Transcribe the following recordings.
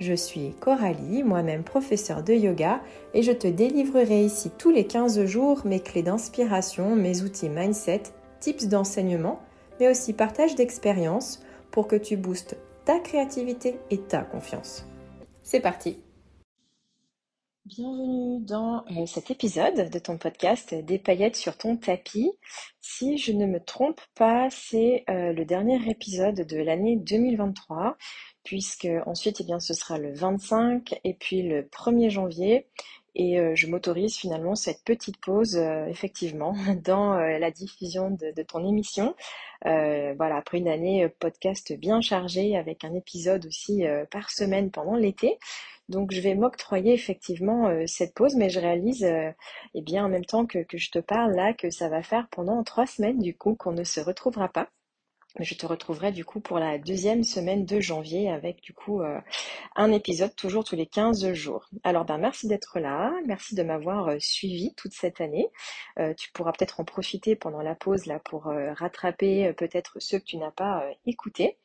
Je suis Coralie, moi-même professeure de yoga, et je te délivrerai ici tous les 15 jours mes clés d'inspiration, mes outils mindset, tips d'enseignement, mais aussi partage d'expériences pour que tu boostes ta créativité et ta confiance. C'est parti Bienvenue dans euh, cet épisode de ton podcast Des paillettes sur ton tapis. Si je ne me trompe pas, c'est euh, le dernier épisode de l'année 2023 puisque ensuite, eh bien, ce sera le 25 et puis le 1er janvier. Et euh, je m'autorise finalement cette petite pause, euh, effectivement, dans euh, la diffusion de, ton émission. voilà, après une année podcast bien chargée, avec un épisode aussi par semaine pendant l'été. Donc je vais m'octroyer effectivement cette pause, mais je réalise, eh bien en même temps que, que je te parle là, que ça va faire pendant trois semaines du coup qu'on ne se retrouvera pas. Je te retrouverai du coup pour la deuxième semaine de janvier avec du coup euh, un épisode toujours tous les 15 jours. Alors ben merci d'être là, merci de m'avoir euh, suivi toute cette année. Euh, tu pourras peut-être en profiter pendant la pause là pour rattraper peut-être ceux que tu n'as pas écoutés.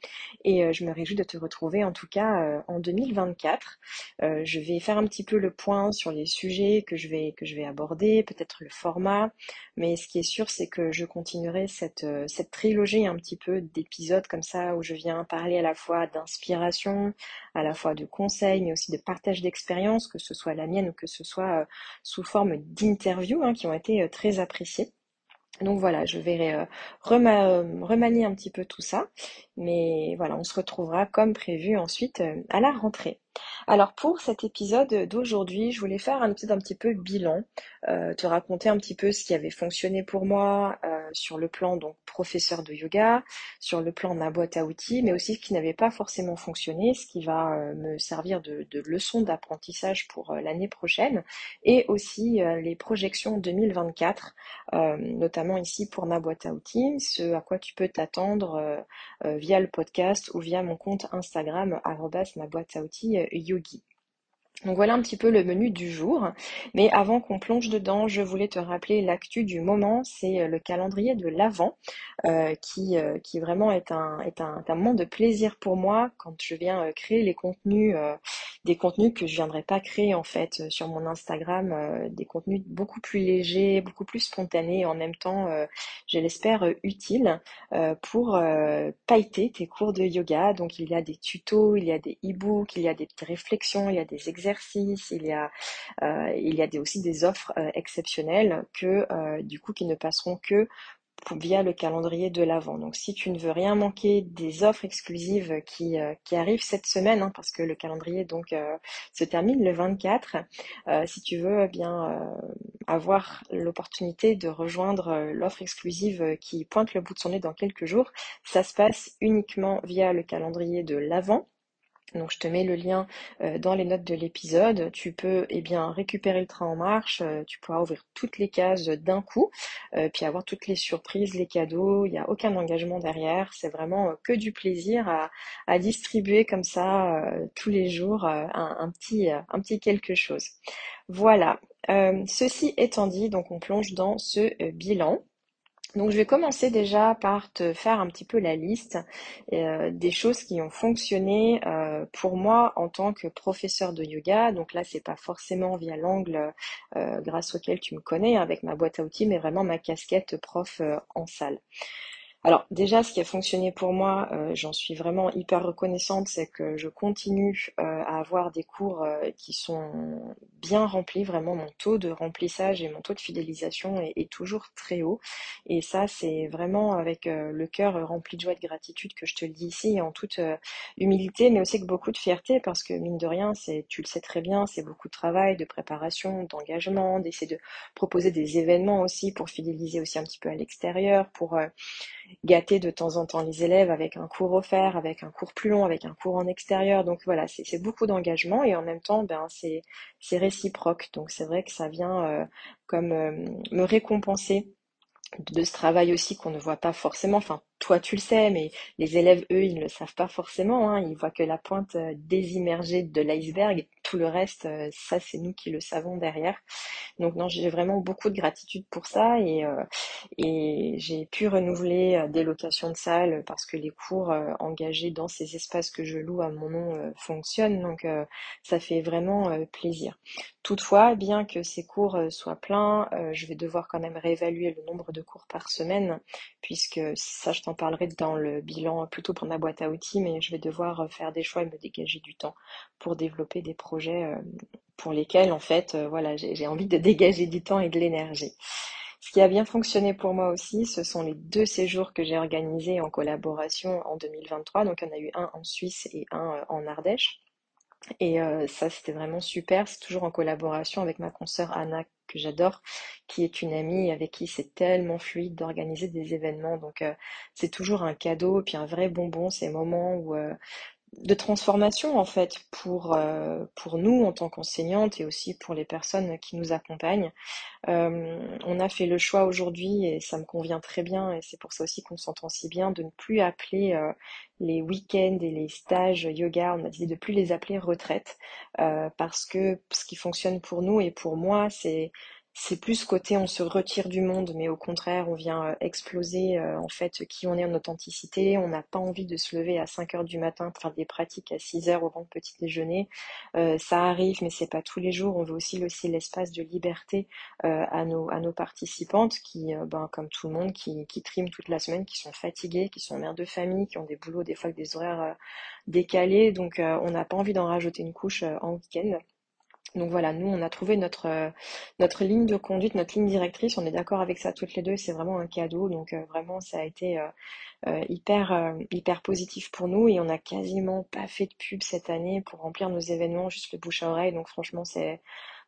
Et je me réjouis de te retrouver en tout cas en 2024. je vais faire un petit peu le point sur les sujets que je vais que je vais aborder, peut-être le format, mais ce qui est sûr c'est que je continuerai cette cette trilogie un petit peu d'épisodes comme ça où je viens parler à la fois d'inspiration, à la fois de conseils, mais aussi de partage d'expériences, que ce soit la mienne ou que ce soit euh, sous forme d'interviews hein, qui ont été euh, très appréciées. Donc voilà, je vais euh, remanier un petit peu tout ça. Mais voilà, on se retrouvera comme prévu ensuite à la rentrée. Alors pour cet épisode d'aujourd'hui, je voulais faire un petit, un petit peu bilan, euh, te raconter un petit peu ce qui avait fonctionné pour moi euh, sur le plan donc professeur de yoga, sur le plan ma boîte à outils, mais aussi ce qui n'avait pas forcément fonctionné, ce qui va euh, me servir de, de leçon d'apprentissage pour l'année prochaine, et aussi les projections 2024, notamment ici pour ma boîte à outils, ce à quoi tu peux t'attendre via le podcast ou via mon compte Instagram ma boîte à outils yogi. Donc voilà un petit peu le menu du jour. Mais avant qu'on plonge dedans, je voulais te rappeler l'actu du moment, c'est euh, le calendrier de l'Avent, euh, qui, euh, qui vraiment est un, moment de plaisir pour moi quand je viens créer les contenus, des contenus que je viendrais pas créer en fait sur mon Instagram, des contenus beaucoup plus légers, beaucoup plus spontanés en même temps, je l'espère, utiles pour pailleter tes cours de yoga. Donc il y a des tutos, il y a des e-books, il y a des réflexions, il y a des exercices il y a, euh, aussi des offres euh, exceptionnelles que euh, du coup qui ne passeront que via le calendrier de l'Avent. Donc si tu ne veux rien manquer des offres exclusives qui, arrivent cette semaine, hein, parce que le calendrier se termine le 24, si tu veux bien avoir l'opportunité de rejoindre l'offre exclusive qui pointe le bout de son nez dans quelques jours, ça se passe uniquement via le calendrier de l'Avent. Donc je te mets le lien euh, dans les notes de l'épisode. Tu peux eh bien récupérer le train en marche, euh, tu pourras ouvrir toutes les cases d'un coup, euh, puis avoir toutes les surprises, les cadeaux, il n'y a aucun engagement derrière, c'est vraiment que du plaisir à, à distribuer comme ça tous les jours un, un, petit, un petit quelque chose. Voilà. ceci étant dit, donc on plonge dans ce bilan. Donc je vais commencer déjà par te faire un petit peu la liste euh, des choses qui ont fonctionné euh, pour moi en tant que professeur de yoga. Donc là c'est pas forcément via l'angle euh, grâce auquel tu me connais avec ma boîte à outils, mais vraiment ma casquette prof en salle. Alors déjà, ce qui a fonctionné pour moi, euh, j'en suis vraiment hyper reconnaissante, c'est que je continue euh, à avoir des cours euh, qui sont bien remplis. Vraiment, mon taux de remplissage et mon taux de fidélisation est, toujours très haut. Et ça, c'est vraiment avec le cœur rempli de joie et de gratitude que je te le dis ici, en toute humilité, mais aussi avec beaucoup de fierté, parce que mine de rien, c'est, tu le sais très bien, c'est beaucoup de travail, de préparation, d'engagement, d'essayer de proposer des événements aussi pour fidéliser aussi un petit peu à l'extérieur, pour gâter de temps en temps les élèves avec un cours offert, avec un cours plus long, avec un cours en extérieur. Donc voilà, c'est beaucoup d'engagement et en même temps, ben, c'est réciproque. Donc c'est vrai que ça vient euh, comme euh, me récompenser de ce travail aussi qu'on ne voit pas forcément. Enfin, toi tu le sais, mais les élèves, eux, ils ne le savent pas forcément. Hein. Ils voient que la pointe euh, désimmergée de l'iceberg. Tout le reste, euh, ça, c'est nous qui le savons derrière. Donc non, j'ai vraiment beaucoup de gratitude pour ça et, euh, j'ai pu renouveler des locations de salles parce que les cours engagés dans ces espaces que je loue à mon nom fonctionnent. Donc ça fait vraiment plaisir. Toutefois, bien que ces cours soient pleins, je vais devoir quand même réévaluer le nombre de cours par semaine puisque ça, je t'en parlerai dans le bilan plutôt pour ma boîte à outils, mais je vais devoir euh, faire des choix et me dégager du temps pour développer des projets euh, pour lesquels, en fait, euh, voilà, j'ai envie de dégager du temps et de l'énergie. Ce qui a bien fonctionné pour moi aussi, ce sont les deux séjours que j'ai organisés en collaboration en 2023. Donc, il y en a eu un en Suisse et un en Ardèche. Et ça, c'était vraiment super. C'est toujours en collaboration avec ma consoeur Anna que j'adore, qui est une amie avec qui c'est tellement fluide d'organiser des événements. Donc euh, c'est toujours un cadeau, puis un vrai bonbon, ces moments où, euh, de transformation en fait pour, euh, pour nous en tant qu'enseignantes et aussi pour les personnes qui nous accompagnent. on a fait le choix aujourd'hui et ça me convient très bien et c'est pour ça aussi qu'on s'entend si bien de ne plus appeler les week-ends et les stages yoga, on a décidé de plus les appeler retraite parce que ce qui fonctionne pour nous et pour moi c'est c'est plus côté on se retire du monde, mais au contraire, on vient euh, exploser euh, en fait qui on est en authenticité. On n'a pas envie de se lever à 5 heures du matin pour faire des pratiques à 6 heures au grand petit déjeuner. Euh, ça arrive, mais c'est pas tous les jours. On veut aussi laisser l'espace de liberté à nos participantes qui, ben, comme tout le monde, qui, qui triment toute la semaine, qui sont fatiguées, qui sont mères de famille, qui ont des boulots des fois avec des horaires décalés. Donc on n'a pas envie d'en rajouter une couche en week-end. Donc voilà, nous on a trouvé notre euh, notre ligne de conduite, notre ligne directrice. On est d'accord avec ça toutes les deux. C'est vraiment un cadeau. Donc euh, vraiment, ça a été euh, hyper hyper positif pour nous et on a quasiment pas fait de pub cette année pour remplir nos événements, juste le bouche à oreille. Donc franchement, c'est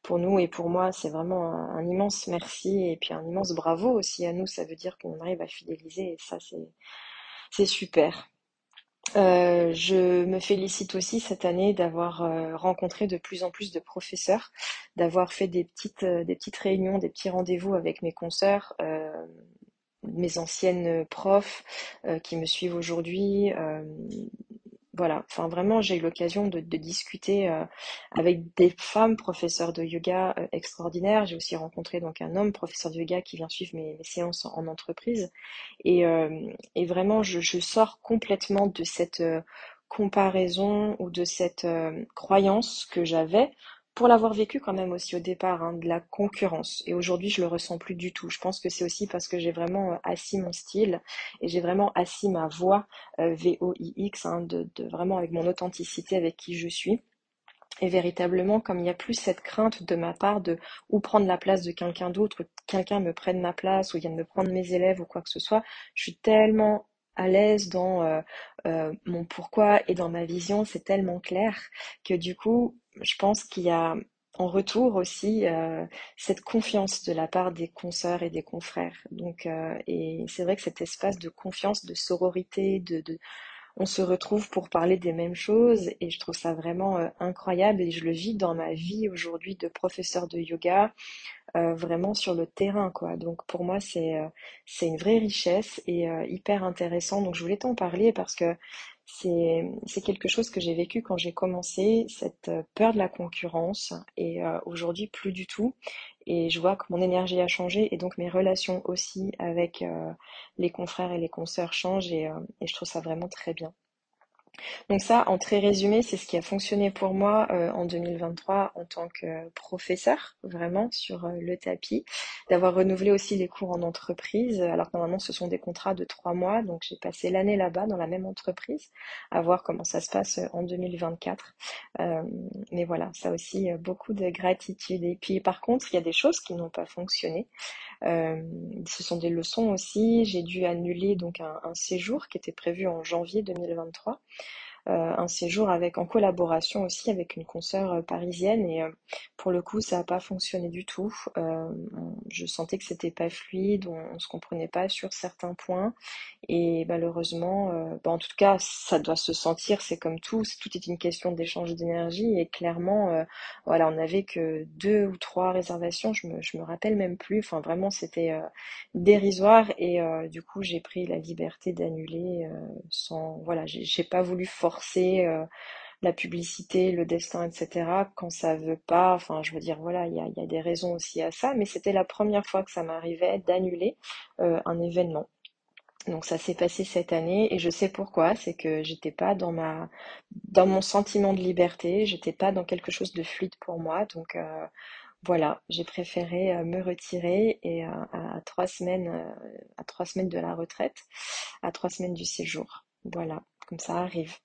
pour nous et pour moi, c'est vraiment un, un, immense merci et puis un immense bravo aussi à nous. Ça veut dire qu'on arrive à fidéliser et ça c'est super. Euh, je me félicite aussi cette année d'avoir euh, rencontré de plus en plus de professeurs, d'avoir fait des petites, euh, des petites réunions, des petits rendez-vous avec mes consoeurs, mes anciennes profs qui me suivent aujourd'hui, voilà, enfin vraiment, j'ai eu l'occasion de, discuter euh, avec des femmes professeurs de yoga euh, extraordinaires. J'ai aussi rencontré donc un homme professeur de yoga qui vient suivre mes, séances en, entreprise. Et, euh, vraiment, je, je, sors complètement de cette comparaison ou de cette croyance que j'avais pour l'avoir vécu quand même aussi au départ, hein, de la concurrence. Et aujourd'hui, je le ressens plus du tout. Je pense que c'est aussi parce que j'ai vraiment euh, assis mon style et j'ai vraiment assis ma voix euh, V-O-I-X, hein, de, de, vraiment avec mon authenticité, avec qui je suis. Et véritablement, comme il n'y a plus cette crainte de ma part de ou prendre la place de quelqu'un d'autre, quelqu'un me prenne ma place, ou vienne me prendre mes élèves ou quoi que ce soit, je suis tellement à l'aise dans euh, euh, mon pourquoi et dans ma vision, c'est tellement clair que du coup, je pense qu'il y a en retour aussi euh, cette confiance de la part des consoeurs et des confrères. Donc, et c'est vrai que cet espace de confiance, de sororité, de, de on se retrouve pour parler des mêmes choses et je trouve ça vraiment incroyable et je le vis dans ma vie aujourd'hui de professeur de yoga, euh, vraiment sur le terrain, quoi. Donc pour moi, c'est euh, c'est une vraie richesse et euh, hyper intéressant. Donc je voulais t'en parler parce que c'est quelque chose que j'ai vécu quand j'ai commencé, cette peur de la concurrence et aujourd'hui plus du tout. Et je vois que mon énergie a changé et donc mes relations aussi avec les confrères et les consoeurs changent et je trouve ça vraiment très bien. Donc ça, en très résumé, c'est ce qui a fonctionné pour moi euh, en 2023 en tant que professeur, vraiment sur euh, le tapis, d'avoir renouvelé aussi les cours en entreprise, alors que normalement ce sont des contrats de trois mois, donc j'ai passé l'année là-bas dans la même entreprise, à voir comment ça se passe euh, en 2024. mais voilà, ça aussi beaucoup de gratitude. Et puis par contre, il y a des choses qui n'ont pas fonctionné. ce sont des leçons aussi. J'ai dû annuler donc un séjour qui était prévu en janvier 2023 un séjour avec, en collaboration aussi avec une consoeur parisienne et pour le coup, ça n'a pas fonctionné du tout. je sentais que c'était pas fluide, on, on se comprenait pas sur certains points et malheureusement, bah, en tout cas, ça doit se sentir, c'est comme tout, tout est une question d'échange d'énergie et clairement, voilà, on n'avait que deux ou trois réservations, je me, je me rappelle même plus. Enfin, vraiment, c'était euh, dérisoire et euh, du coup, j'ai pris la liberté d'annuler euh, sans, voilà, j'ai pas voulu forcer la publicité, le destin, etc. quand ça veut pas. Enfin, je veux dire, voilà, il y a, des raisons aussi à ça, mais c'était la première fois que ça m'arrivait d'annuler un événement. Donc ça s'est passé cette année et je sais pourquoi, c'est que j'étais pas dans ma dans mon sentiment de liberté, j'étais pas dans quelque chose de fluide pour moi. Donc euh, voilà, j'ai préféré euh, me retirer et euh, à trois semaines à trois semaines de la retraite, à trois semaines du séjour. Voilà, comme ça arrive.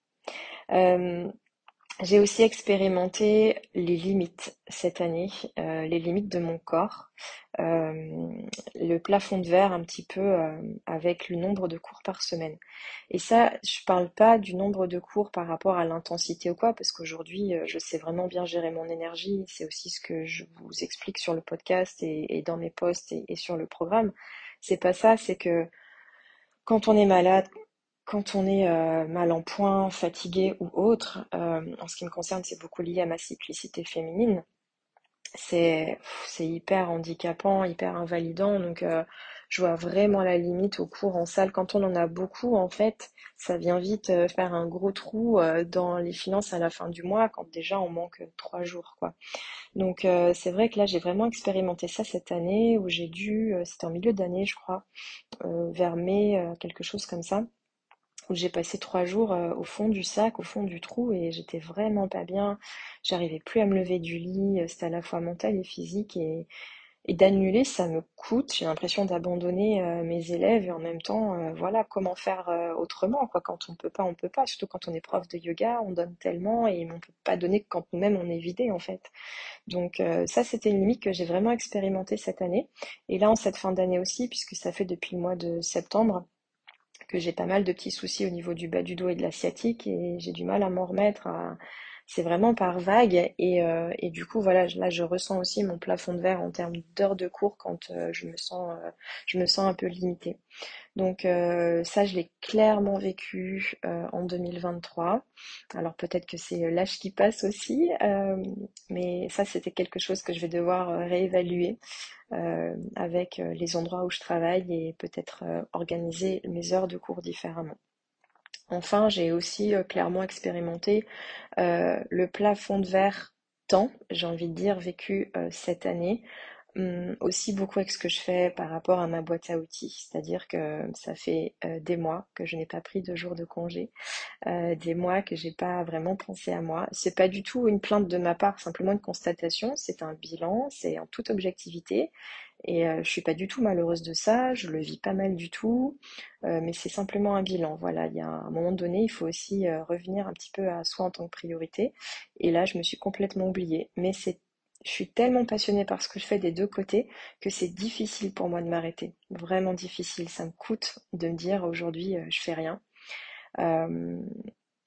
J'ai aussi expérimenté les limites cette année, euh, les limites de mon corps, euh, le plafond de verre un petit peu euh, avec le nombre de cours par semaine. Et ça, je parle pas du nombre de cours par rapport à l'intensité ou quoi, parce qu'aujourd'hui, je sais vraiment bien gérer mon énergie. C'est aussi ce que je vous explique sur le podcast et, dans mes posts et, et sur le programme. C'est pas ça, c'est que quand on est malade, quand on est euh, mal en point, fatigué ou autre, euh, en ce qui me concerne, c'est beaucoup lié à ma cyclicité féminine. C'est hyper handicapant, hyper invalidant. Donc, euh, je vois vraiment la limite au cours en salle. Quand on en a beaucoup, en fait, ça vient vite faire un gros trou dans les finances à la fin du mois, quand déjà on manque trois jours. Donc, c'est vrai que là, j'ai vraiment expérimenté ça cette année, où j'ai dû, c'était en milieu d'année, je crois, vers mai, quelque chose comme ça où j'ai passé trois jours euh, au fond du sac, au fond du trou, et j'étais vraiment pas bien. J'arrivais plus à me lever du lit, euh, c'était à la fois mental et physique, et, d'annuler, ça me coûte. J'ai l'impression d'abandonner euh, mes élèves, et en même temps, voilà, comment faire autrement, quoi. Quand on peut pas, on peut pas. Surtout quand on est prof de yoga, on donne tellement, et on peut pas donner quand nous-mêmes on est vidé, en fait. Donc ça, c'était une limite que j'ai vraiment expérimentée cette année. Et là, en cette fin d'année aussi, puisque ça fait depuis le mois de septembre, que j'ai pas mal de petits soucis au niveau du bas du dos et de la sciatique et j'ai du mal à m'en remettre. C'est vraiment par vague et, euh, du coup voilà là je ressens aussi mon plafond de verre en termes d'heures de cours quand euh, je me sens euh, je me sens un peu limitée. Donc ça je l'ai clairement vécu en 2023. Alors peut-être que c'est l'âge qui passe aussi, mais ça c'était quelque chose que je vais devoir réévaluer. Avec les endroits où je travaille et peut-être organiser mes heures de cours différemment. Enfin, j'ai aussi clairement expérimenté le plafond de verre temps, j'ai envie de dire, vécu cette année, hum, aussi beaucoup avec ce que je fais par rapport à ma boîte à outils. C'est-à-dire que ça fait des mois que je n'ai pas pris de jours de congé, des mois que j'ai pas vraiment pensé à moi. C'est pas du tout une plainte de ma part, simplement une constatation. C'est un bilan, c'est en toute objectivité. Et euh, je suis pas du tout malheureuse de ça, je le vis pas mal du tout, euh, mais c'est simplement un bilan. Voilà, il y a un moment donné, il faut aussi euh, revenir un petit peu à soi en tant que priorité. Et là, je me suis complètement oubliée. Mais c'est, je suis tellement passionnée par ce que je fais des deux côtés que c'est difficile pour moi de m'arrêter. Vraiment difficile. Ça me coûte de me dire aujourd'hui, je fais rien.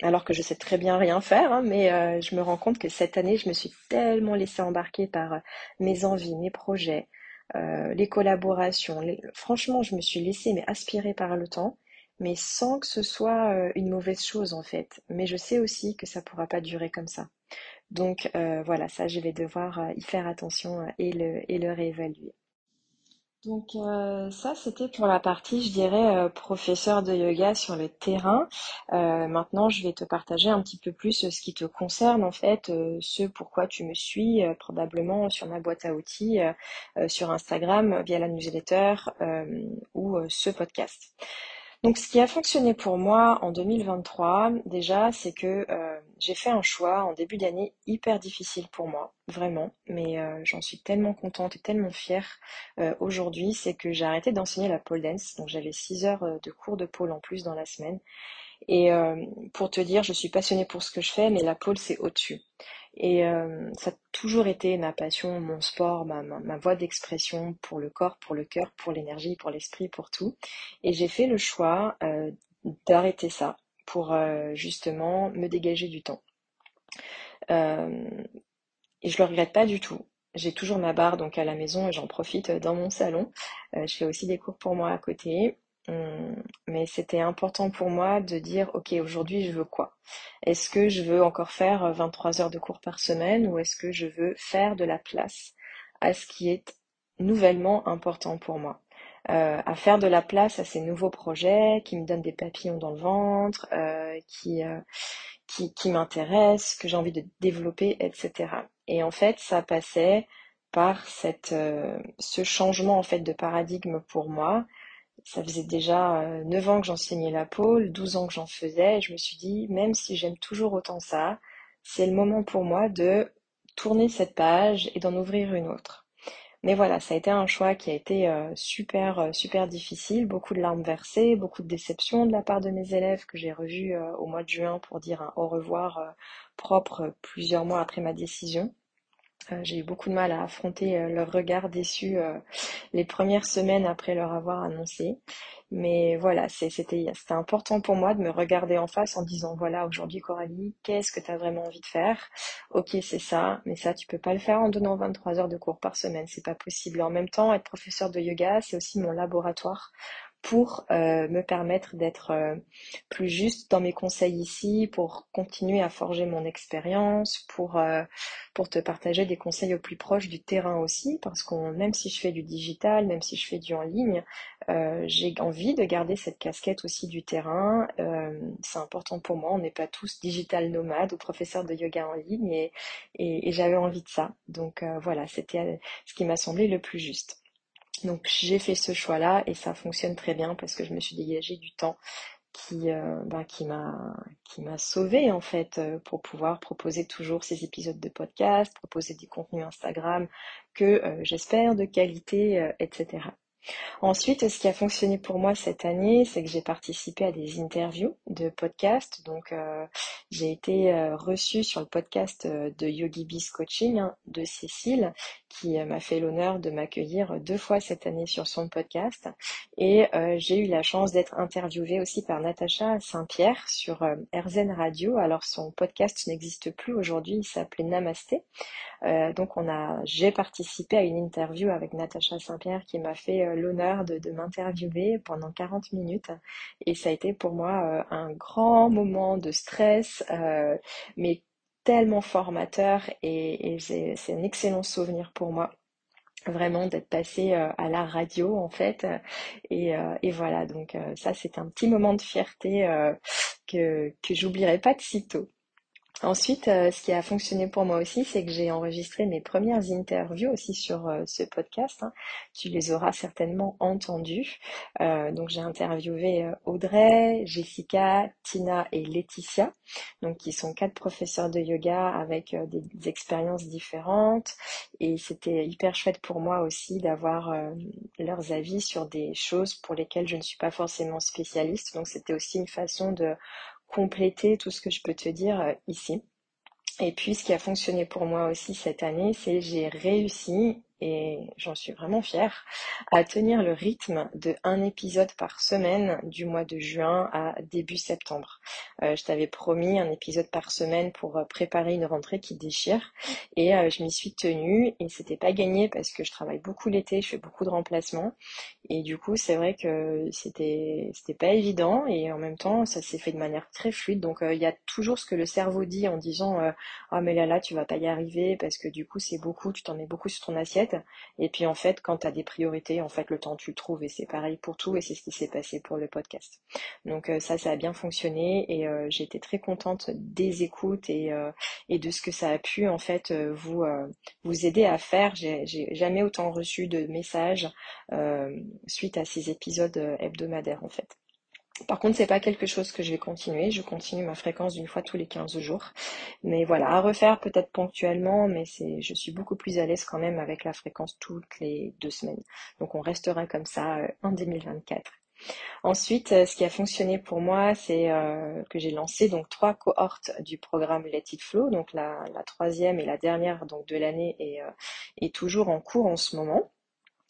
alors que je sais très bien rien faire, hein, mais je me rends compte que cette année, je me suis tellement laissée embarquer par mes envies, mes projets, euh, les collaborations. Franchement, je me suis laissée mais aspirer par le temps, mais sans que ce soit euh, une mauvaise chose en fait. Mais je sais aussi que ça pourra pas durer comme ça. Donc euh, voilà, ça je vais devoir y faire attention et le, et le réévaluer. Donc euh, ça, c'était pour la partie, je dirais, euh, professeur de yoga sur le terrain. Euh, maintenant, je vais te partager un petit peu plus ce qui te concerne, en fait, ce pourquoi tu me suis, probablement sur ma boîte à outils, sur Instagram, via la newsletter ou ce podcast. Donc ce qui a fonctionné pour moi en 2023, déjà, c'est que euh, j'ai fait un choix en début d'année hyper difficile pour moi, vraiment, mais euh, j'en suis tellement contente et tellement fière euh, aujourd'hui, c'est que j'ai arrêté d'enseigner la pole dance, donc j'avais 6 heures de cours de pole en plus dans la semaine. Et pour te dire, je suis passionnée pour ce que je fais, mais la pole c'est au-dessus. Et euh, ça a toujours été ma passion, mon sport, ma, voie d'expression pour le corps, pour le cœur, pour l'énergie, pour l'esprit, pour tout. Et j'ai fait le choix euh, d'arrêter ça pour justement me dégager du temps. et je le regrette pas du tout. J'ai toujours ma barre donc à la maison et j'en profite dans mon salon. je fais aussi des cours pour moi à côté. Hum, mais c'était important pour moi de dire, OK, aujourd'hui, je veux quoi? Est-ce que je veux encore faire 23 heures de cours par semaine ou est-ce que je veux faire de la place à ce qui est nouvellement important pour moi? Euh, à faire de la place à ces nouveaux projets qui me donnent des papillons dans le ventre, euh, qui, euh, qui, qui m'intéressent, que j'ai envie de développer, etc. Et en fait, ça passait par cette, ce changement en fait de paradigme pour moi ça faisait déjà 9 ans que j'enseignais la pôle, 12 ans que j'en faisais, et je me suis dit, même si j'aime toujours autant ça, c'est le moment pour moi de tourner cette page et d'en ouvrir une autre. Mais voilà, ça a été un choix qui a été super, super difficile, beaucoup de larmes versées, beaucoup de déceptions de la part de mes élèves que j'ai revus au mois de juin pour dire un au revoir propre plusieurs mois après ma décision. Euh, j'ai eu beaucoup de mal à affronter euh, leur regard déçu euh, les premières semaines après leur avoir annoncé. Mais voilà, c'était important pour moi de me regarder en face en disant voilà, aujourd'hui Coralie, qu'est-ce que tu as vraiment envie de faire? Ok, c'est ça, mais ça tu peux pas le faire en donnant 23 heures de cours par semaine, c'est pas possible. En même temps, être professeur de yoga, c'est aussi mon laboratoire pour euh, me permettre d'être euh, plus juste dans mes conseils ici, pour continuer à forger mon expérience, pour, euh, pour te partager des conseils au plus proche du terrain aussi, parce que même si je fais du digital, même si je fais du en ligne, j'ai envie de garder cette casquette aussi du terrain. c'est important pour moi, on n'est pas tous digital nomades ou professeurs de yoga en ligne, et, et, et j'avais envie de ça. Donc voilà, c'était ce qui m'a semblé le plus juste. Donc j'ai fait ce choix-là et ça fonctionne très bien parce que je me suis dégagé du temps qui, euh, bah, qui m'a qui m'a en fait euh, pour pouvoir proposer toujours ces épisodes de podcast, proposer des contenus Instagram que euh, j'espère de qualité, etc. Ensuite, ce qui a fonctionné pour moi cette année, c'est que j'ai participé à des interviews de podcasts. Donc, j'ai été reçue sur le podcast de Yogi Biz Coaching hein, de Cécile, qui m'a fait l'honneur de m'accueillir deux fois cette année sur son podcast. Et j'ai eu la chance d'être interviewée aussi par Natacha Saint-Pierre sur RZN Radio. Alors, son podcast n'existe plus aujourd'hui, il s'appelait Namasté. donc, on a, j'ai participé à une interview avec Natacha Saint-Pierre qui m'a fait l'honneur de, m'interviewer pendant 40 minutes et ça a été pour moi euh, un grand moment de stress, euh, mais tellement formateur et, c'est un excellent souvenir pour moi vraiment d'être passé euh, à la radio en fait et, voilà donc ça c'est un petit moment de fierté que que j'oublierai pas de sitôt. Ensuite, euh, ce qui a fonctionné pour moi aussi, c'est que j'ai enregistré mes premières interviews aussi sur euh, ce podcast. Hein. Tu les auras certainement entendues. Euh, donc j'ai interviewé Audrey, Jessica, Tina et Laetitia, donc qui sont quatre professeurs de yoga avec des, expériences différentes. Et c'était hyper chouette pour moi aussi d'avoir leurs avis sur des choses pour lesquelles je ne suis pas forcément spécialiste. Donc c'était aussi une façon de compléter tout ce que je peux te dire euh, ici. Et puis ce qui a fonctionné pour moi aussi cette année, c'est j'ai réussi et j'en suis vraiment fière, à tenir le rythme de un épisode par semaine du mois de juin à début septembre. Euh, je t'avais promis un épisode par semaine pour euh, préparer une rentrée qui déchire et euh, je m'y suis tenue et c'était pas gagné parce que je travaille beaucoup l'été, je fais beaucoup de remplacements et du coup c'est vrai que c'était c'était pas évident et en même temps ça s'est fait de manière très fluide donc il y a toujours ce que le cerveau dit en disant ah mais là là tu vas pas y arriver parce que du coup c'est beaucoup, tu t'en mets beaucoup sur ton assiette et puis en fait, quand tu as des priorités, en fait, le temps tu le trouves et c'est pareil pour tout et c'est ce qui s'est passé pour le podcast. Donc euh, ça, ça a bien fonctionné et euh, été très contente des écoutes et, euh, et de ce que ça a pu en fait vous vous aider à faire. J'ai jamais autant reçu de messages suite à ces épisodes hebdomadaires en fait. Par contre, c'est pas quelque chose que je vais continuer. Je continue ma fréquence d'une fois tous les 15 jours. Mais voilà, à refaire peut-être ponctuellement, mais c'est, je suis beaucoup plus à l'aise quand même avec la fréquence toutes les deux semaines. Donc on restera comme ça euh, en 2024. Ensuite, euh, ce qui a fonctionné pour moi, c'est euh, que j'ai lancé donc trois cohortes du programme Let It Flow. Donc la, troisième et la dernière donc de l'année est, est toujours en cours en ce moment.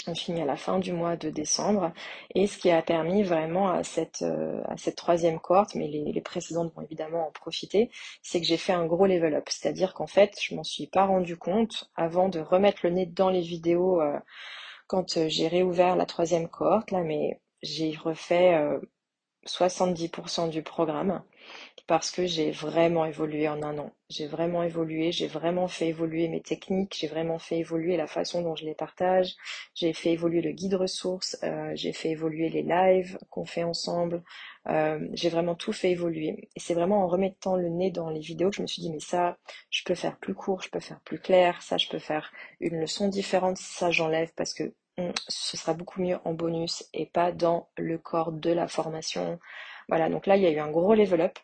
On finit à la fin du mois de décembre et ce qui a permis vraiment à cette, euh, à cette troisième cohorte, mais les, les, précédentes vont évidemment en profiter, c'est que j'ai fait un gros level up. C'est-à-dire qu'en fait, je m'en suis pas rendu compte avant de remettre le nez dans les vidéos euh, quand euh, j'ai réouvert la troisième cohorte, là, mais j'ai refait 70% du programme parce que j'ai vraiment évolué en un an. J'ai vraiment évolué, j'ai vraiment fait évoluer mes techniques, j'ai vraiment fait évoluer la façon dont je les partage, j'ai fait évoluer le guide ressources, euh, j'ai fait évoluer les lives qu'on fait ensemble, euh, j'ai vraiment tout fait évoluer. Et c'est vraiment en remettant le nez dans les vidéos que je me suis dit, mais ça, je peux faire plus court, je peux faire plus clair, ça, je peux faire une leçon différente, ça, j'enlève parce que ce sera beaucoup mieux en bonus et pas dans le corps de la formation. Voilà, donc là, il y a eu un gros level up.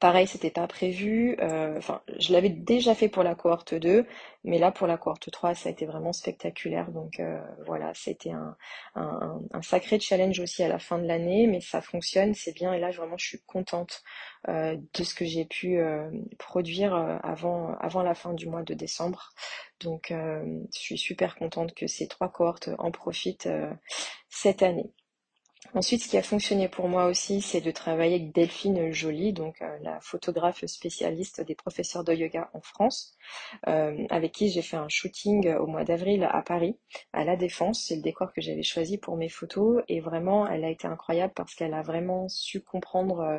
Pareil, c'était pas prévu. Euh, enfin, je l'avais déjà fait pour la cohorte 2, mais là pour la cohorte 3, ça a été vraiment spectaculaire. Donc euh, voilà, c'était un, sacré challenge aussi à la fin de l'année, mais ça fonctionne, c'est bien. Et là, vraiment, je suis contente euh, de ce que j'ai pu produire avant, avant la fin du mois de décembre. Donc, je suis super contente que ces trois cohortes en profitent cette année. Ensuite, ce qui a fonctionné pour moi aussi, c'est de travailler avec Delphine Joly, donc euh, la photographe spécialiste des professeurs de yoga en France, euh, avec qui j'ai fait un shooting au mois d'avril à Paris, à La Défense. C'est le décor que j'avais choisi pour mes photos et vraiment, elle a été incroyable parce qu'elle a vraiment su comprendre euh,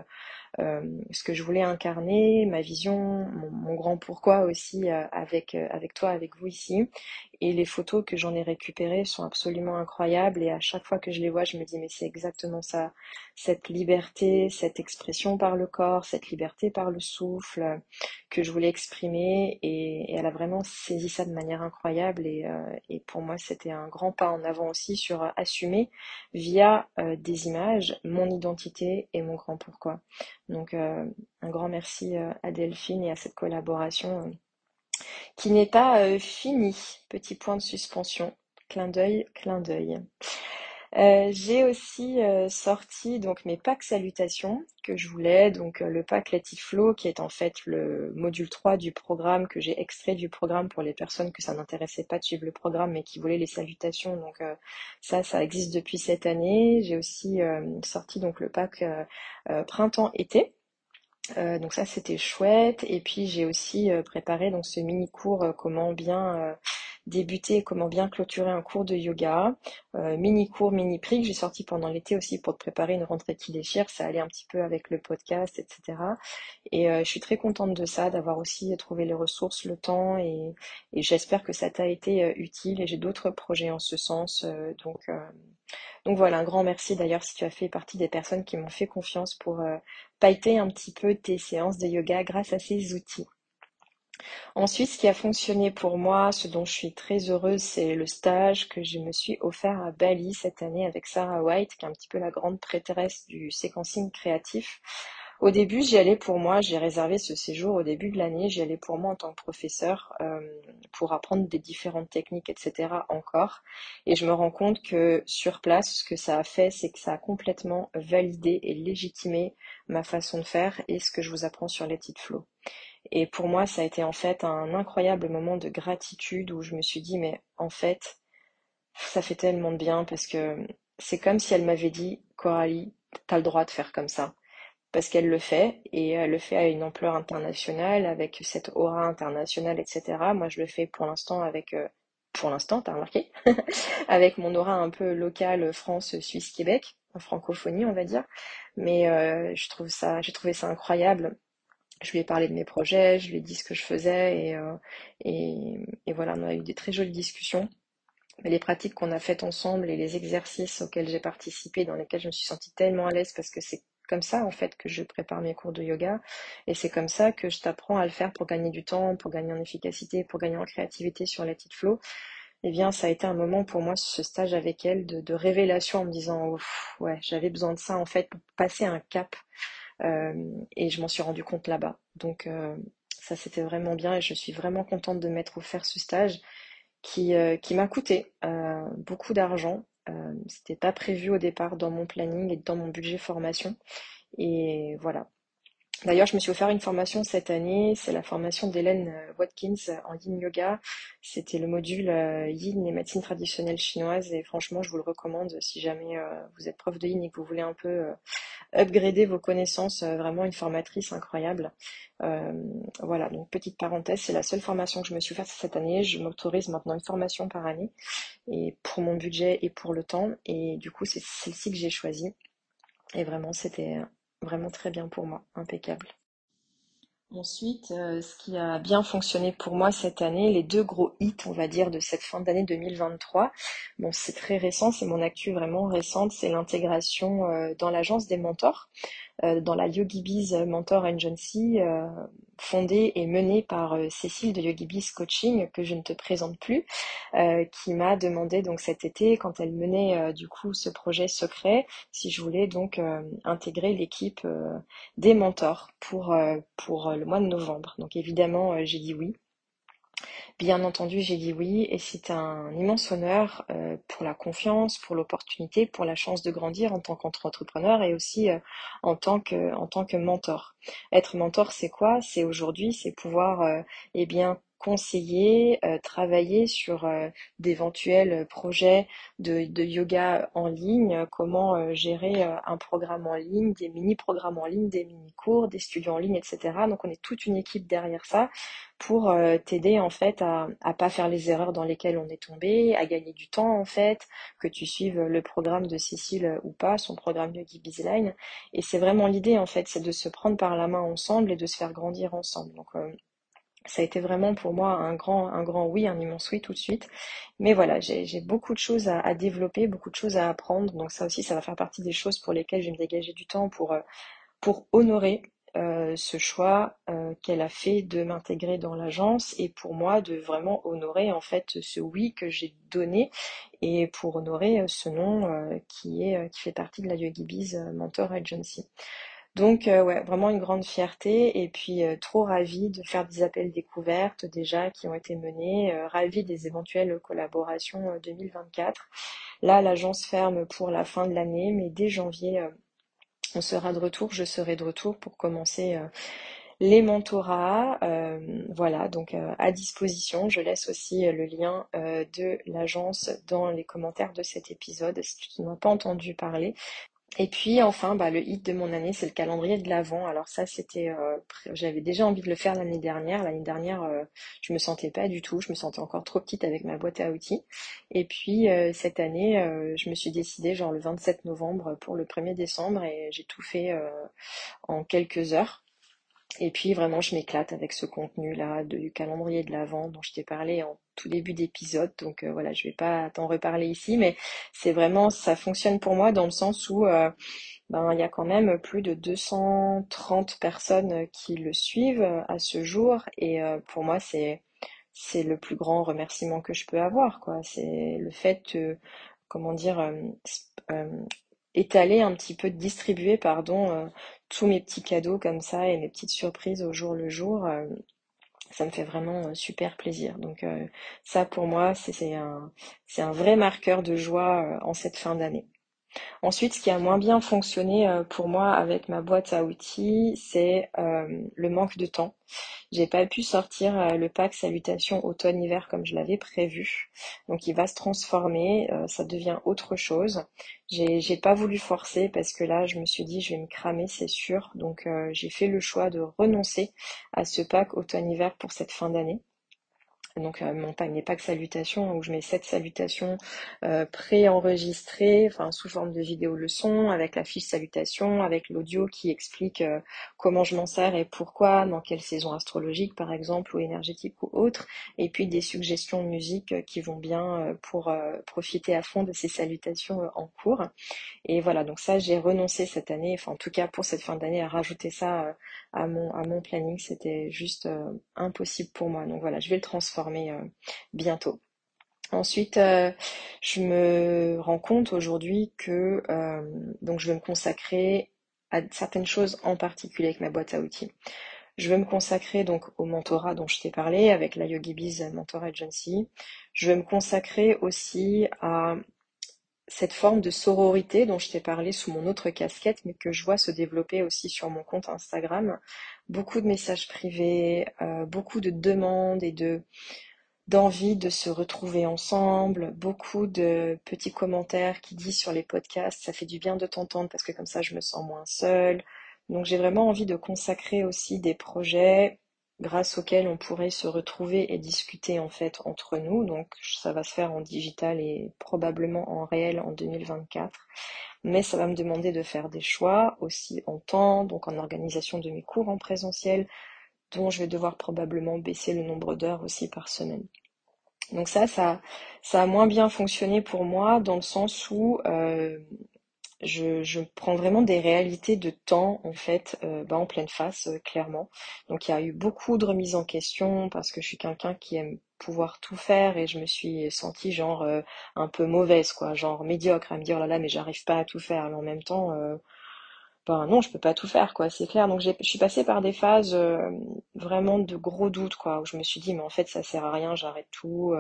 ce que je voulais incarner, ma vision, mon, grand pourquoi aussi avec, avec toi, avec vous ici. Et les photos que j'en ai récupérées sont absolument incroyables et à chaque fois que je les vois, je me dis mais c'est exactement ça, cette liberté, cette expression par le corps, cette liberté par le souffle que je voulais exprimer et, elle a vraiment saisi ça de manière incroyable et, euh, et pour moi c'était un grand pas en avant aussi sur assumer via euh, des images mon identité et mon grand pourquoi. Donc euh, un grand merci à Delphine et à cette collaboration qui n'est pas euh, fini. Petit point de suspension. Clin d'œil, clin d'œil. Euh, j'ai aussi euh, sorti donc mes packs salutations que je voulais, donc le pack Let Flow qui est en fait le module 3 du programme que j'ai extrait du programme pour les personnes que ça n'intéressait pas de suivre le programme mais qui voulaient les salutations. Donc ça, ça existe depuis cette année. J'ai aussi sorti donc le pack printemps-été euh, donc ça c'était chouette et puis j'ai aussi euh, préparé donc ce mini cours euh, comment bien débuter comment bien clôturer un cours de yoga. Mini cours mini prix que j'ai sorti pendant l'été aussi pour te préparer une rentrée qui déchire ça allait un petit peu avec le podcast etc et je suis très contente de ça d'avoir aussi trouvé les ressources le temps et, j'espère que ça t'a été utile. Et j'ai d'autres projets en ce sens donc donc voilà, un grand merci d'ailleurs si tu as fait partie des personnes qui m'ont fait confiance pour euh, un petit peu tes séances de yoga grâce à ces outils. Ensuite, ce qui a fonctionné pour moi, ce dont je suis très heureuse, c'est le stage que je me suis offert à Bali cette année avec Sarah White, qui est un petit peu la grande prêtresse du séquencing créatif. Au début, j'y allais pour moi, j'ai réservé ce séjour au début de l'année, j'y allais pour moi en tant que professeur euh, pour apprendre des différentes techniques, etc. encore. Et je me rends compte que sur place, ce que ça a fait, c'est que ça a complètement validé et légitimé ma façon de faire et ce que je vous apprends sur les It Flow. Et pour moi, ça a été en fait un incroyable moment de gratitude où je me suis dit, mais en fait, ça fait tellement de bien parce que c'est comme si elle m'avait dit, Coralie, t'as le droit de faire comme ça parce qu'elle le fait et elle le fait à une ampleur internationale avec cette aura internationale, etc. Moi, je le fais pour l'instant avec, euh, pour l'instant, t'as remarqué, avec mon aura un peu locale France, Suisse, Québec, en francophonie, on va dire. Mais euh, je trouve j'ai trouvé ça incroyable. Je lui ai parlé de mes projets, je lui ai dit ce que je faisais et, euh, et, voilà, on a eu des très jolies discussions. Mais les pratiques qu'on a faites ensemble et les exercices auxquels j'ai participé, dans lesquels je me suis sentie tellement à l'aise parce que c'est comme ça en fait que je prépare mes cours de yoga et c'est comme ça que je t'apprends à le faire pour gagner du temps, pour gagner en efficacité, pour gagner en créativité sur la petite flow. Eh bien, ça a été un moment pour moi, ce stage avec elle, de, révélation en me disant, ouais, j'avais besoin de ça en fait pour passer un cap. Euh, et je m'en suis rendu compte là-bas. Donc, euh, ça c'était vraiment bien et je suis vraiment contente de m'être offert ce stage qui, euh, qui m'a coûté beaucoup d'argent, c'était pas prévu au départ dans mon planning et dans mon budget formation. Et voilà. D'ailleurs, je me suis offert une formation cette année, c'est la formation d'Hélène Watkins en yin yoga. C'était le module yin et médecine traditionnelle chinoise et franchement, je vous le recommande si jamais vous êtes prof de yin et que vous voulez un peu upgrader vos connaissances, vraiment une formatrice incroyable. voilà, donc petite parenthèse, c'est la seule formation que je me suis faite cette année. Je m'autorise maintenant une formation par année et pour mon budget et pour le temps et du coup, c'est celle-ci que j'ai choisie. Et vraiment, c'était vraiment très bien pour moi, impeccable. Ensuite, euh, ce qui a bien fonctionné pour moi cette année, les deux gros hits, on va dire, de cette fin d'année 2023. Bon, c'est très récent, c'est mon actu vraiment récente, c'est l'intégration euh, dans l'agence des mentors. Euh, dans la YogiBiz Mentor Agency, euh, fondée et menée par euh, Cécile de YogiBiz Coaching, que je ne te présente plus, qui m'a demandé donc cet été, quand elle menait du coup ce projet secret, si je voulais donc intégrer l'équipe des mentors pour, pour le mois de novembre. Donc évidemment, j'ai dit oui. Bien entendu, j'ai dit oui et c'est un immense honneur euh, pour la confiance, pour l'opportunité, pour la chance de grandir en tant qu'entrepreneur et aussi euh, en tant que en tant que mentor. Être mentor, c'est quoi? C'est aujourd'hui, c'est pouvoir euh, eh bien conseiller, travailler sur d'éventuels projets de, yoga en ligne, comment gérer un programme en ligne, des mini-programmes en ligne, des mini-cours, des studios en ligne, etc. Donc on est toute une équipe derrière ça pour euh, t'aider en fait à, à pas faire les erreurs dans lesquelles on est tombé, à gagner du temps en fait, que tu suives le programme de Cécile ou pas, son programme Yogi Bizline. Et c'est vraiment l'idée en fait, c'est de se prendre par la main ensemble et de se faire grandir ensemble. Euh, ça a été vraiment pour moi un grand, oui, un immense oui tout de suite. Mais voilà, j'ai beaucoup de choses à, développer, beaucoup de choses à apprendre. Donc ça aussi, ça va faire partie des choses pour lesquelles je vais me dégager du temps pour, euh, honorer euh, ce choix euh, qu'elle a fait de m'intégrer dans l'agence et pour moi de vraiment honorer en fait ce oui que j'ai donné et pour honorer ce nom qui qui fait partie de la YogiBiz Mentor Agency. Donc ouais, vraiment une grande fierté et puis trop ravie de faire des appels découvertes déjà qui ont été menés, ravie des éventuelles collaborations 2024. Là, l'agence ferme pour la fin de l'année, mais dès janvier on sera de retour, je serai de retour pour commencer euh, les mentorats. Euh, voilà, donc euh, à disposition. Je laisse aussi le lien de l'agence dans les commentaires de cet épisode si tu n'as pas entendu parler. Et puis enfin, bah, le hit de mon année, c'est le calendrier de l'Avent. Alors ça, c'était, euh, j'avais déjà envie de le faire l'année dernière. L'année dernière, euh, je me sentais pas du tout. Je me sentais encore trop petite avec ma boîte à outils. Et puis euh, cette année, je me suis décidée genre le 27 novembre pour le 1er décembre et j'ai tout fait en quelques heures. Et puis vraiment, je m'éclate avec ce contenu-là du calendrier de l'Avent dont je t'ai parlé en tout début d'épisode. Donc euh, voilà, je vais pas t'en reparler ici, mais c'est vraiment, ça fonctionne pour moi dans le sens où euh, ben, il y a quand même plus de 230 personnes qui le suivent euh, à ce jour. Et pour moi, c'est c'est le plus grand remerciement que je peux avoir. quoi. C'est le fait comment dire, étaler un petit peu, distribuer, pardon, tous mes petits cadeaux comme ça et mes petites surprises au jour le jour, euh, ça me fait vraiment euh, super plaisir. Donc euh, ça pour moi, c'est un, un vrai marqueur de joie en cette fin d'année. Ensuite, ce qui a moins bien fonctionné pour moi avec ma boîte à outils, c'est le manque de temps. J'ai pas pu sortir euh, le pack Salutations automne-hiver comme je l'avais prévu. Donc il va se transformer, euh, ça devient autre chose. J'ai, pas voulu forcer parce que là je me suis dit je vais me cramer c'est sûr. Donc euh, j'ai fait le choix de renoncer à ce pack automne-hiver pour cette fin d'année donc euh, mon panier pack salutations où je mets sept salutations euh, pré-enregistrées, enfin sous forme de vidéo leçon, avec la fiche salutation, avec l'audio qui explique euh, comment je m'en sers et pourquoi, dans quelle saison astrologique par exemple, ou énergétique ou autre, et puis des suggestions de musique qui vont bien pour profiter à fond de ces salutations en cours. Et voilà, donc ça j'ai renoncé cette année, enfin en tout cas pour cette fin d'année, à rajouter ça à mon, à mon planning, c'était juste impossible pour moi. Donc voilà, je vais le transformer euh, bientôt. Ensuite, euh, je me rends compte aujourd'hui que euh, donc je vais me consacrer à certaines choses en particulier avec ma boîte à outils. Je vais me consacrer donc au mentorat dont je t'ai parlé avec la YogiBiz Mentor Agency. Je vais me consacrer aussi à cette forme de sororité dont je t'ai parlé sous mon autre casquette, mais que je vois se développer aussi sur mon compte Instagram. Beaucoup de messages privés, euh, beaucoup de demandes et de d'envie de se retrouver ensemble, beaucoup de petits commentaires qui disent sur les podcasts, ça fait du bien de t'entendre parce que comme ça je me sens moins seule. Donc j'ai vraiment envie de consacrer aussi des projets grâce auxquels on pourrait se retrouver et discuter en fait entre nous. Donc ça va se faire en digital et probablement en réel en 2024. Mais ça va me demander de faire des choix aussi en temps, donc en organisation de mes cours en présentiel, dont je vais devoir probablement baisser le nombre d'heures aussi par semaine. Donc ça, ça, ça a moins bien fonctionné pour moi dans le sens où euh, je, je, prends vraiment des réalités de temps en fait euh, bah, en pleine face euh, clairement. Donc il y a eu beaucoup de remises en question parce que je suis quelqu'un qui aime pouvoir tout faire et je me suis sentie genre euh, un peu mauvaise quoi genre médiocre à me dire oh là là mais j'arrive pas à tout faire mais en même temps ben non je peux pas tout faire quoi c'est clair. Donc je suis passée par des phases vraiment de gros doutes quoi où je me suis dit mais en fait ça sert à rien j'arrête tout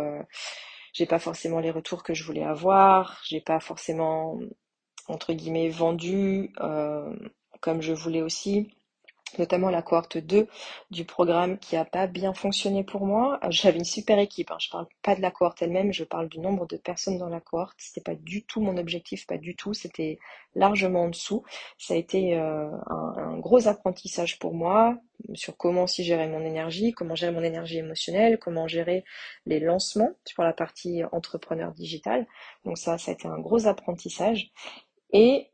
j'ai pas forcément les retours que je voulais avoir j'ai pas forcément entre guillemets vendu euh, comme je voulais aussi notamment la cohorte 2 du programme qui a pas bien fonctionné pour moi. Euh, j'avais une super équipe, hein. je parle pas de la cohorte elle-même, je parle du nombre de personnes dans la cohorte. C'était pas du tout mon objectif, pas du tout, c'était largement en dessous. Ça a été euh, un, un, gros apprentissage pour moi sur comment aussi gérer mon énergie, comment gérer mon énergie émotionnelle, comment gérer les lancements pour la partie entrepreneur digital. Donc ça, ça a été un gros apprentissage. Et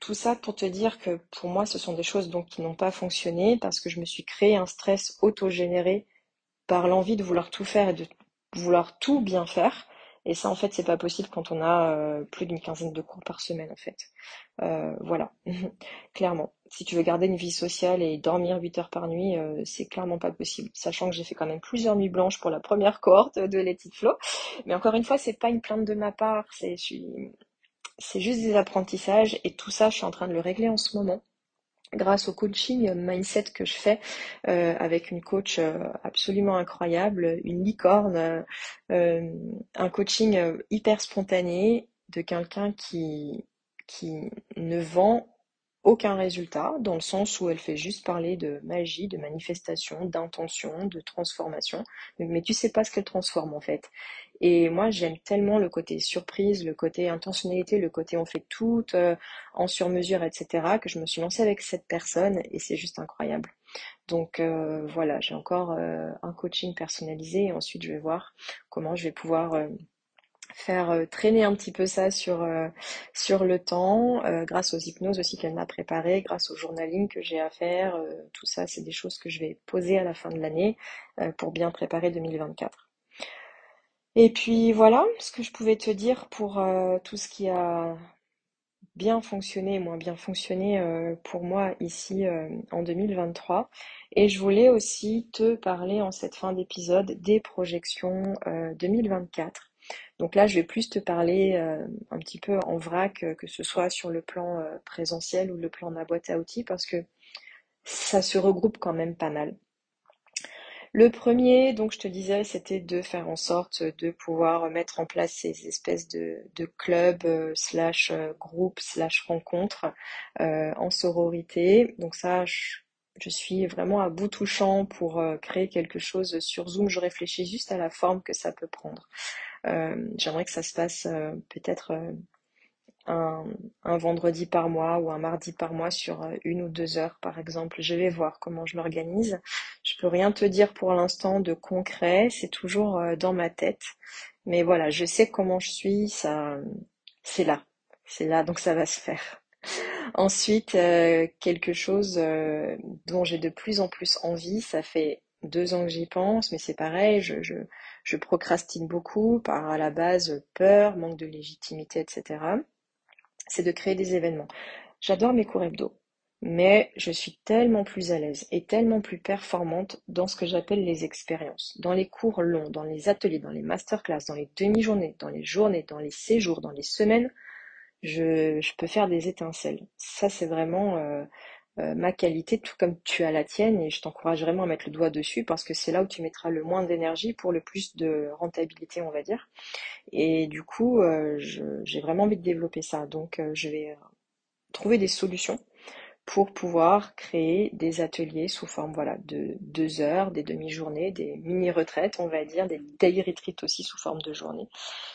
tout ça pour te dire que pour moi, ce sont des choses donc qui n'ont pas fonctionné parce que je me suis créé un stress autogénéré par l'envie de vouloir tout faire et de vouloir tout bien faire. Et ça, en fait, c'est pas possible quand on a euh, plus d'une quinzaine de cours par semaine, en fait. Euh, voilà, clairement. Si tu veux garder une vie sociale et dormir 8 heures par nuit, euh, c'est clairement pas possible. Sachant que j'ai fait quand même plusieurs nuits blanches pour la première cohorte de Let It Flow. Mais encore une fois, c'est pas une plainte de ma part. C'est, je suis, c'est juste des apprentissages et tout ça, je suis en train de le régler en ce moment grâce au coaching mindset que je fais euh, avec une coach euh, absolument incroyable, une licorne, euh, un coaching hyper spontané de quelqu'un qui, ne vend aucun résultat, dans le sens où elle fait juste parler de magie, de manifestation, d'intention, de transformation, mais tu sais pas ce qu'elle transforme en fait. Et moi j'aime tellement le côté surprise, le côté intentionnalité, le côté on fait tout euh, en sur-mesure, etc., que je me suis lancée avec cette personne et c'est juste incroyable. Donc euh, voilà, j'ai encore euh, un coaching personnalisé et ensuite je vais voir comment je vais pouvoir faire euh, traîner un petit peu ça sur, euh, sur le temps, euh, grâce aux hypnoses aussi qu'elle m'a préparées, grâce au journaling que j'ai à faire. tout ça, c'est des choses que je vais poser à la fin de l'année pour bien préparer 2024. Et puis voilà ce que je pouvais te dire pour tout ce qui a bien fonctionné moins bien fonctionné pour moi ici en 2023. Et je voulais aussi te parler en cette fin d'épisode des projections 2024. Donc là, je vais plus te parler euh, un petit peu en vrac, euh, que ce soit sur le plan euh, présentiel ou le plan de ma boîte à outils, parce que ça se regroupe quand même pas mal. Le premier, donc je te disais, c'était de faire en sorte de pouvoir mettre en place ces espèces de, clubs slash groupes slash rencontres en sororité. Donc ça, je, suis vraiment à bout touchant pour créer quelque chose sur Zoom. Je réfléchis juste à la forme que ça peut prendre. Euh, j'aimerais que ça se passe euh, peut-être euh, un, vendredi par mois ou un mardi par mois sur une ou deux heures par exemple. Je vais voir comment je m'organise. Je peux rien te dire pour l'instant de concret, c'est toujours dans ma tête. Mais voilà, je sais comment je suis, ça c'est là. C'est là, donc ça va se faire. Ensuite, quelque chose dont j'ai de plus en plus envie, ça fait deux ans que j'y pense, mais c'est pareil, je, je procrastine beaucoup par à la base peur, manque de légitimité, etc. C'est de créer des événements. J'adore mes cours hebdo, mais je suis tellement plus à l'aise et tellement plus performante dans ce que j'appelle les expériences, dans les cours longs, dans les ateliers, dans les masterclass, dans les demi-journées, dans les journées, dans les séjours, dans les semaines. Je, peux faire des étincelles. Ça, c'est vraiment euh, ma qualité, tout comme tu as la tienne, et je t'encourage vraiment à mettre le doigt dessus parce que c'est là où tu mettras le moins d'énergie pour le plus de rentabilité, on va dire. Et du coup, j'ai vraiment envie de développer ça. Donc, je vais trouver des solutions pour pouvoir créer des ateliers sous forme voilà, de deux heures, des demi-journées, des mini-retraites, on va dire, des day retreats aussi sous forme de journée.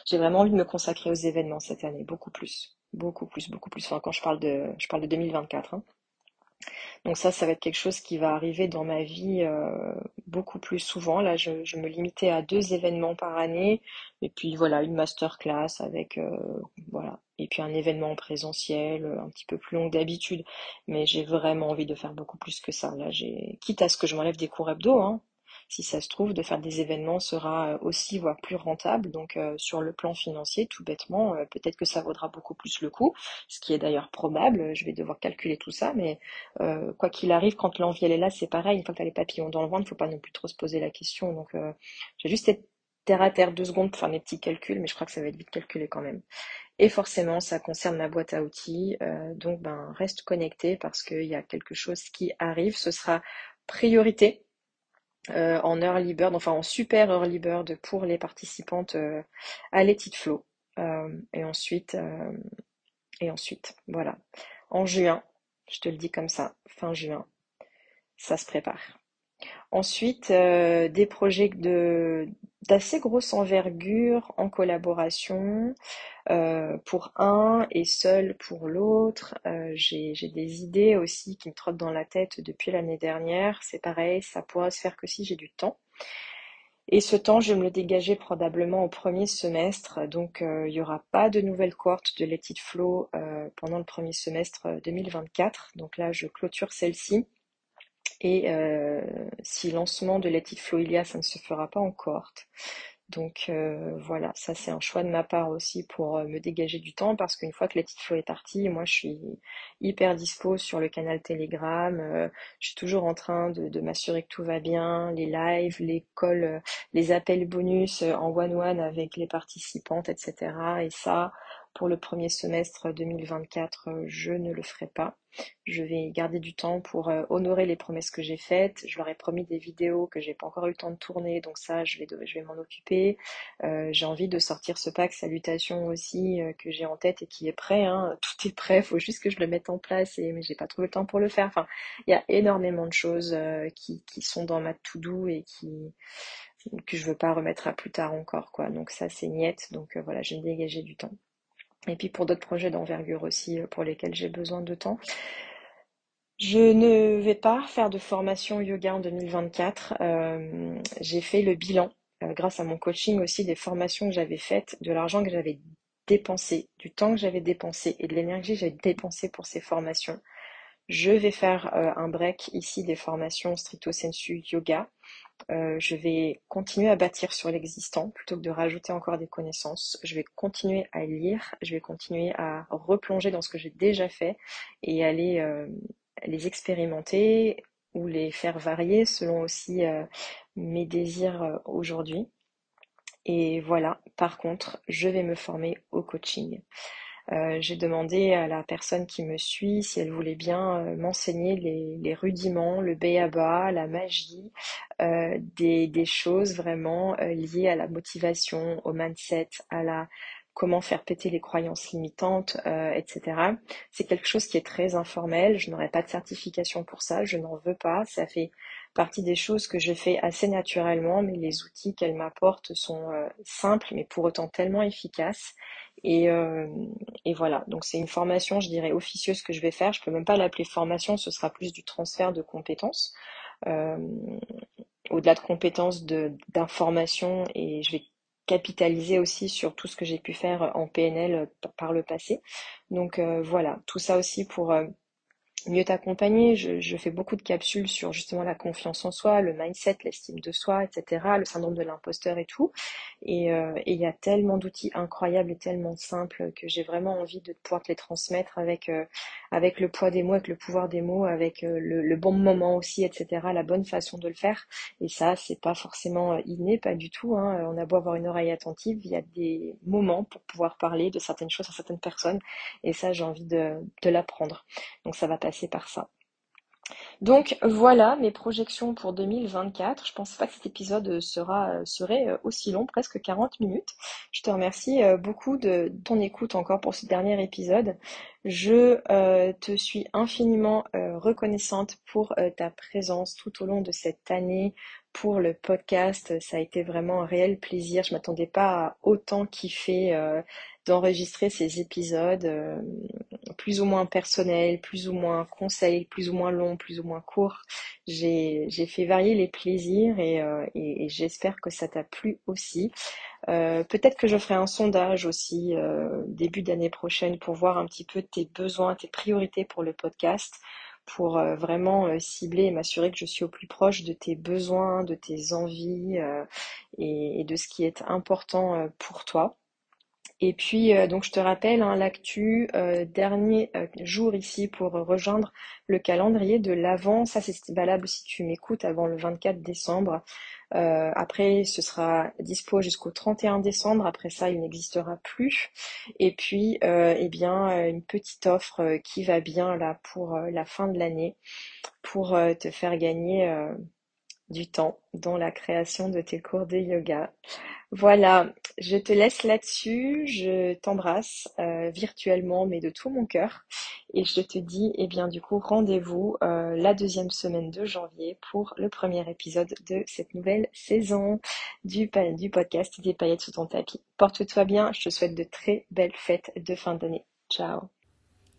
J'ai vraiment envie de me consacrer aux événements cette année, beaucoup plus, beaucoup plus, beaucoup plus. Enfin, quand je parle de, je parle de 2024. Hein. Donc ça, ça va être quelque chose qui va arriver dans ma vie euh, beaucoup plus souvent. Là, je, me limitais à deux événements par année, et puis voilà, une masterclass avec euh, voilà, et puis un événement présentiel euh, un petit peu plus long que d'habitude. Mais j'ai vraiment envie de faire beaucoup plus que ça. Là, j'ai quitte à ce que je m'enlève des cours hebdo, hein, si ça se trouve, de faire des événements sera euh, aussi, voire plus rentable. Donc euh, sur le plan financier, tout bêtement, euh, peut-être que ça vaudra beaucoup plus le coup, ce qui est d'ailleurs probable. Je vais devoir calculer tout ça, mais quoi qu'il arrive, quand l'envie elle est là, c'est pareil. Une fois que tu as les papillons dans le ventre, il faut pas non plus trop se poser la question. Donc j'ai juste être terre à terre deux secondes pour faire mes petits calculs, mais je crois que ça va être vite calculé quand même. Et forcément, ça concerne ma boîte à outils. donc, ben, reste connecté parce qu'il y a quelque chose qui arrive. Ce sera priorité euh, en early bird, enfin en super early bird pour les participantes euh, à Let Flow. Euh, et ensuite, et ensuite, voilà. En juin, je te le dis comme ça, fin juin, ça se prépare. Ensuite, des projets de d'assez grosse envergure en collaboration euh, pour un et seul pour l'autre. Euh, j'ai des idées aussi qui me trottent dans la tête depuis l'année dernière. C'est pareil, ça pourra se faire que si j'ai du temps. Et ce temps, je vais me le dégager probablement au premier semestre. Donc, euh, il n'y aura pas de nouvelle cohorte de Let It Flow pendant le premier semestre 2024. Donc là, je clôture celle-ci. Et si lancement de Let It Flow il y a, ça ne se fera pas en cohorte. Donc euh, voilà, ça c'est un choix de ma part aussi pour euh, me dégager du temps parce qu'une fois que la petite flow est partie, moi je suis hyper dispo sur le canal Telegram, euh, je suis toujours en train de, m'assurer que tout va bien, les lives, les calls, les appels bonus en one-one avec les participantes, etc. Et ça, pour le premier semestre 2024, euh, je ne le ferai pas. Je vais garder du temps pour euh, honorer les promesses que j'ai faites. Je leur ai promis des vidéos que j'ai pas encore eu le temps de tourner, donc ça, je vais, je vais m'en occuper. Euh, j'ai envie de sortir ce pack salutations aussi que j'ai en tête et qui est prêt. Hein. Tout est prêt, faut juste que je le mette en place. Et mais j'ai pas trouvé le temps pour le faire. Enfin, il y a énormément de choses qui, qui sont dans ma to-do et qui que je veux pas remettre à plus tard encore quoi. Donc ça c'est niette. Donc voilà, je vais me dégager du temps et puis pour d'autres projets d'envergure aussi euh, pour lesquels j'ai besoin de temps. Je ne vais pas faire de formation yoga en 2024. Euh, j'ai fait le bilan euh, grâce à mon coaching aussi des formations que j'avais faites, de l'argent que j'avais dépensé, du temps que j'avais dépensé et de l'énergie que j'avais dépensé pour ces formations. Je vais faire un break ici des formations stricto sensu yoga euh, je vais continuer à bâtir sur l'existant plutôt que de rajouter encore des connaissances. Je vais continuer à lire, je vais continuer à replonger dans ce que j'ai déjà fait et aller euh, les expérimenter ou les faire varier selon aussi euh, mes désirs aujourd'hui. Et voilà, par contre, je vais me former au coaching. Euh, j'ai demandé à la personne qui me suit si elle voulait bien euh, m'enseigner les, rudiments, le béaba, la magie, euh, des, des, choses vraiment liées à la motivation, au mindset, à la comment faire péter les croyances limitantes, etc. C'est quelque chose qui est très informel. Je n'aurai pas de certification pour ça. Je n'en veux pas. Ça fait partie des choses que je fais assez naturellement, mais les outils qu'elle m'apporte sont simples, mais pour autant tellement efficaces. Euh, et, voilà, donc c'est une formation, je dirais, officieuse que je vais faire. Je peux même pas l'appeler formation, ce sera plus du transfert de compétences. Euh, au-delà de compétences d'information et je vais capitaliser aussi sur tout ce que j'ai pu faire en PNL par le passé. Donc euh, voilà, tout ça aussi pour mieux t'accompagner. Je, fais beaucoup de capsules sur justement la confiance en soi, le mindset, l'estime de soi, etc., le syndrome de l'imposteur et tout. Euh, et il y a tellement d'outils incroyables et tellement simples que j'ai vraiment envie de pouvoir te les transmettre avec, euh, avec le poids des mots, avec le pouvoir des mots, avec euh, le, le, bon moment aussi, etc., la bonne façon de le faire. Et ça, c'est pas forcément inné, pas du tout. Hein. On a beau avoir une oreille attentive, il y a des moments pour pouvoir parler de certaines choses à certaines personnes. Et ça, j'ai envie de, de l'apprendre. Donc ça va passer par ça. Donc voilà mes projections pour 2024. Je pense pas que cet épisode sera, serait euh, aussi long, presque 40 minutes. Je te remercie euh, beaucoup de ton écoute encore pour ce dernier épisode. Je euh, te suis infiniment reconnaissante pour ta présence tout au long de cette année, pour le podcast. Ça a été vraiment un réel plaisir. Je m'attendais pas à autant kiffer d'enregistrer ces épisodes euh, plus ou moins personnels, plus ou moins conseils, plus ou moins longs, plus ou moins courts. J'ai fait varier les plaisirs et, euh, et, j'espère que ça t'a plu aussi. Euh, Peut-être que je ferai un sondage aussi euh, début d'année prochaine pour voir un petit peu tes besoins, tes priorités pour le podcast pour vraiment cibler et m'assurer que je suis au plus proche de tes besoins, de tes envies et, de ce qui est important pour toi. Et puis, euh, donc je te rappelle, hein, l'actu, euh, dernier euh, jour ici pour rejoindre le calendrier de l'Avent. Ça, c'est valable si tu m'écoutes avant le 24 décembre. après, ce sera dispo jusqu'au 31 décembre. Après ça, il n'existera plus. Et puis, eh bien, une petite offre qui va bien là pour la fin de l'année pour te faire gagner du temps dans la création de tes cours de yoga. Voilà, je te laisse là-dessus. Je t'embrasse euh, virtuellement, mais de tout mon cœur. Et je te dis, eh bien, du coup, rendez-vous euh, la deuxième semaine de janvier pour le premier épisode de cette nouvelle saison du, du podcast des paillettes sous ton tapis. Porte-toi bien. Je te souhaite de très belles fêtes de fin d'année. Ciao.